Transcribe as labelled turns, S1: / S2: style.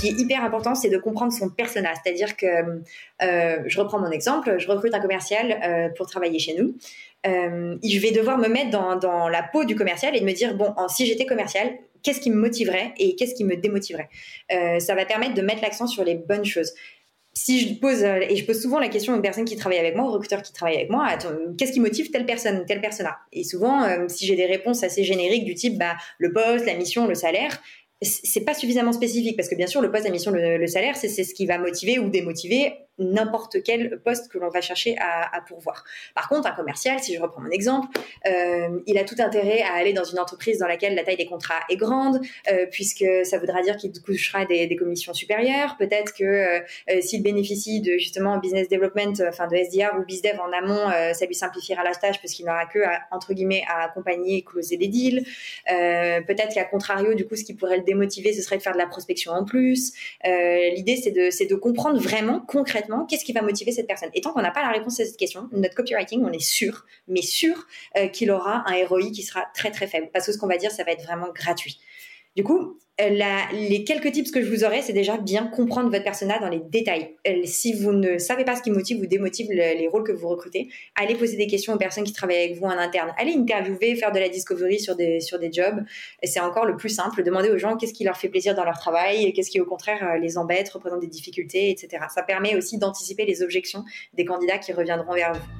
S1: Qui est hyper important, c'est de comprendre son persona. C'est-à-dire que, euh, je reprends mon exemple, je recrute un commercial euh, pour travailler chez nous. Euh, je vais devoir me mettre dans, la peau du commercial et me dire, bon, si j'étais commercial, qu'est-ce qui me motiverait et qu'est-ce qui me démotiverait? Ça va permettre de mettre l'accent sur les bonnes choses si je pose, et je pose souvent la question aux personnes qui travaillent avec moi, aux recruteurs qui travaillent avec moi, qu'est-ce qui motive telle personne, telle persona? Et souvent, si j'ai des réponses assez génériques du type bah, le poste, la mission, le salaire, c'est pas suffisamment spécifique parce que bien sûr le poste, la mission, le, salaire, c'est ce qui va motiver ou démotiver n'importe quel poste que l'on va chercher à, pourvoir. Par contre, un commercial, si je reprends mon exemple, euh, il a tout intérêt à aller dans une entreprise dans laquelle la taille des contrats est grande, euh, puisque ça voudra dire qu'il touchera des, commissions supérieures. Peut-être que euh, s'il bénéficie de justement business development, enfin de SDR ou BizDev en amont, ça lui simplifiera la tâche puisqu'il n'aura que entre guillemets à accompagner et closer des deals. Peut-être qu'à contrario, du coup, ce qui pourrait le démotiver, ce serait de faire de la prospection en plus. L'idée, c'est de, de comprendre vraiment concrètement qu'est-ce qui va motiver cette personne? Et tant qu'on n'a pas la réponse à cette question, notre copywriting, on est sûr, mais sûr euh, qu'il aura un ROI qui sera très très faible. Parce que ce qu'on va dire, ça va être vraiment gratuit. Du coup, euh, les quelques tips que je vous aurai, c'est déjà bien comprendre votre persona dans les détails. Euh, si vous ne savez pas ce qui motive ou démotive les rôles que vous recrutez, allez poser des questions aux personnes qui travaillent avec vous en interne. Allez interviewer, faire de la discovery sur des, sur des jobs. C'est encore le plus simple. Demandez aux gens qu'est-ce qui leur fait plaisir dans leur travail, qu'est-ce qui au contraire euh, les embête, représente des difficultés, etc. Ça permet aussi d'anticiper les objections des candidats qui reviendront vers vous.